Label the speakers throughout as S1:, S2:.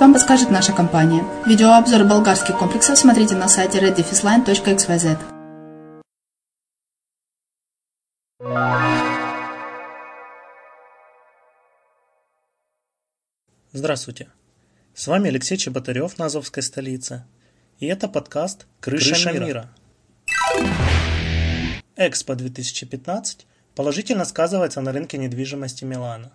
S1: вам подскажет наша компания. Видеообзор болгарских комплексов смотрите на сайте reddefisline.xyz.
S2: Здравствуйте! С вами Алексей Чеботарев на Азовской столице. И это подкаст «Крыша, Крыша мира». мира. Экспо 2015 положительно сказывается на рынке недвижимости Милана.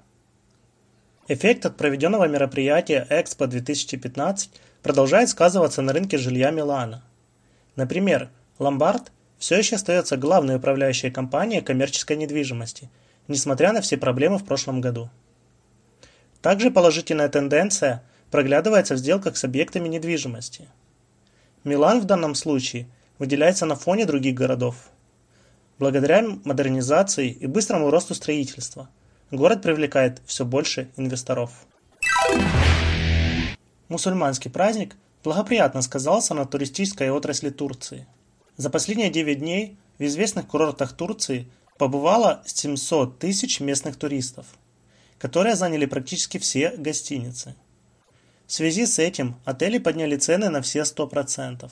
S2: Эффект от проведенного мероприятия Экспо 2015 продолжает сказываться на рынке жилья Милана. Например, Ломбард все еще остается главной управляющей компанией коммерческой недвижимости, несмотря на все проблемы в прошлом году. Также положительная тенденция проглядывается в сделках с объектами недвижимости. Милан в данном случае выделяется на фоне других городов. Благодаря модернизации и быстрому росту строительства город привлекает все больше инвесторов. Мусульманский праздник благоприятно сказался на туристической отрасли Турции. За последние 9 дней в известных курортах Турции побывало 700 тысяч местных туристов, которые заняли практически все гостиницы. В связи с этим отели подняли цены на все 100%.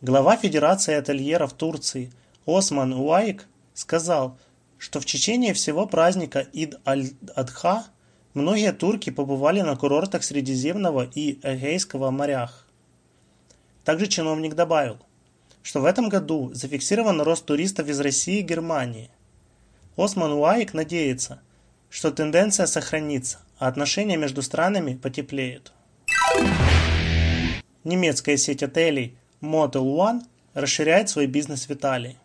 S2: Глава Федерации ательеров Турции Осман Уайк сказал, что в течение всего праздника Ид-аль-Адха многие турки побывали на курортах Средиземного и Эгейского морях. Также чиновник добавил, что в этом году зафиксирован рост туристов из России и Германии. Осман Уайк надеется, что тенденция сохранится, а отношения между странами потеплеют. Немецкая сеть отелей Motel One расширяет свой бизнес в Италии.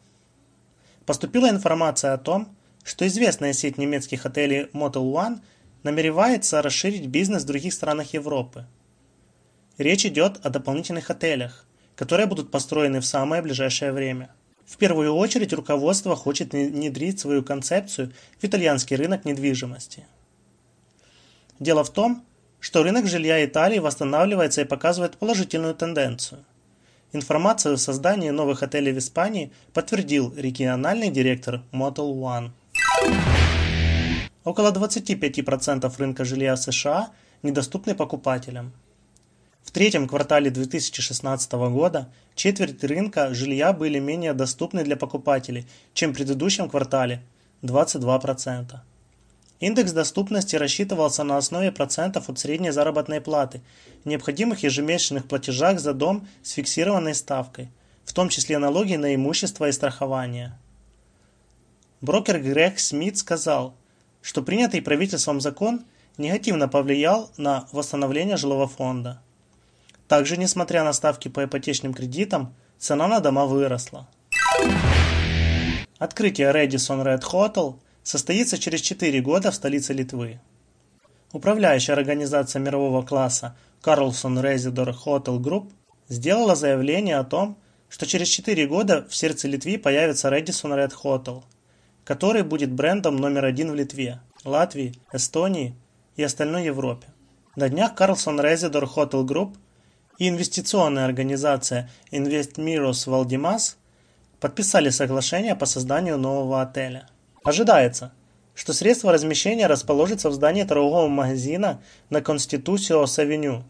S2: Поступила информация о том, что известная сеть немецких отелей Motel One намеревается расширить бизнес в других странах Европы. Речь идет о дополнительных отелях, которые будут построены в самое ближайшее время. В первую очередь руководство хочет внедрить свою концепцию в итальянский рынок недвижимости. Дело в том, что рынок жилья Италии восстанавливается и показывает положительную тенденцию – Информацию о создании новых отелей в Испании подтвердил региональный директор Motel One. Около 25% рынка жилья в США недоступны покупателям. В третьем квартале 2016 года четверть рынка жилья были менее доступны для покупателей, чем в предыдущем квартале – 22%. Индекс доступности рассчитывался на основе процентов от средней заработной платы, необходимых ежемесячных платежах за дом с фиксированной ставкой, в том числе налоги на имущество и страхование. Брокер Грег Смит сказал, что принятый правительством закон негативно повлиял на восстановление жилого фонда. Также, несмотря на ставки по ипотечным кредитам, цена на дома выросла. Открытие Radisson Red Hotel – состоится через 4 года в столице Литвы. Управляющая организация мирового класса Carlson Residor Hotel Group сделала заявление о том, что через 4 года в сердце Литвы появится Radisson Red Hotel, который будет брендом номер один в Литве, Латвии, Эстонии и остальной Европе. На днях Carlson Residor Hotel Group и инвестиционная организация InvestMiros Valdimas подписали соглашение по созданию нового отеля – Ожидается, что средство размещения расположится в здании торгового магазина на Конституциос-авеню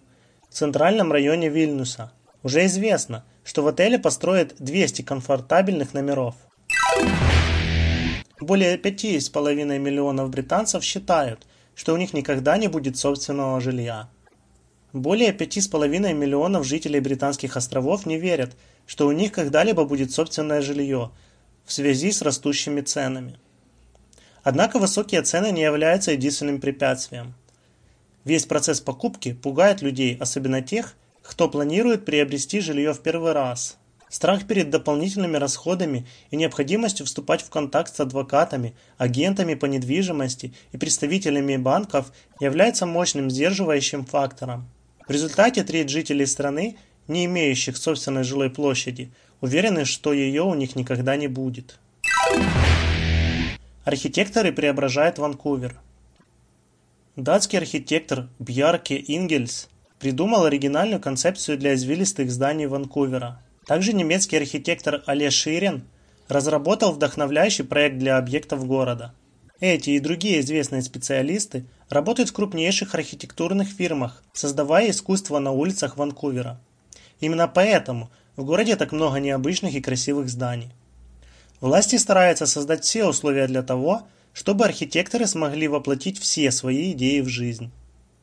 S2: в центральном районе Вильнюса. Уже известно, что в отеле построят 200 комфортабельных номеров. Более 5,5 миллионов британцев считают, что у них никогда не будет собственного жилья. Более 5,5 миллионов жителей британских островов не верят, что у них когда-либо будет собственное жилье в связи с растущими ценами. Однако высокие цены не являются единственным препятствием. Весь процесс покупки пугает людей, особенно тех, кто планирует приобрести жилье в первый раз. Страх перед дополнительными расходами и необходимостью вступать в контакт с адвокатами, агентами по недвижимости и представителями банков является мощным сдерживающим фактором. В результате треть жителей страны, не имеющих собственной жилой площади, уверены, что ее у них никогда не будет. Архитекторы преображают Ванкувер. Датский архитектор Бьярке Ингельс придумал оригинальную концепцию для извилистых зданий Ванкувера. Также немецкий архитектор Оле Ширен разработал вдохновляющий проект для объектов города. Эти и другие известные специалисты работают в крупнейших архитектурных фирмах, создавая искусство на улицах Ванкувера. Именно поэтому в городе так много необычных и красивых зданий. Власти стараются создать все условия для того, чтобы архитекторы смогли воплотить все свои идеи в жизнь.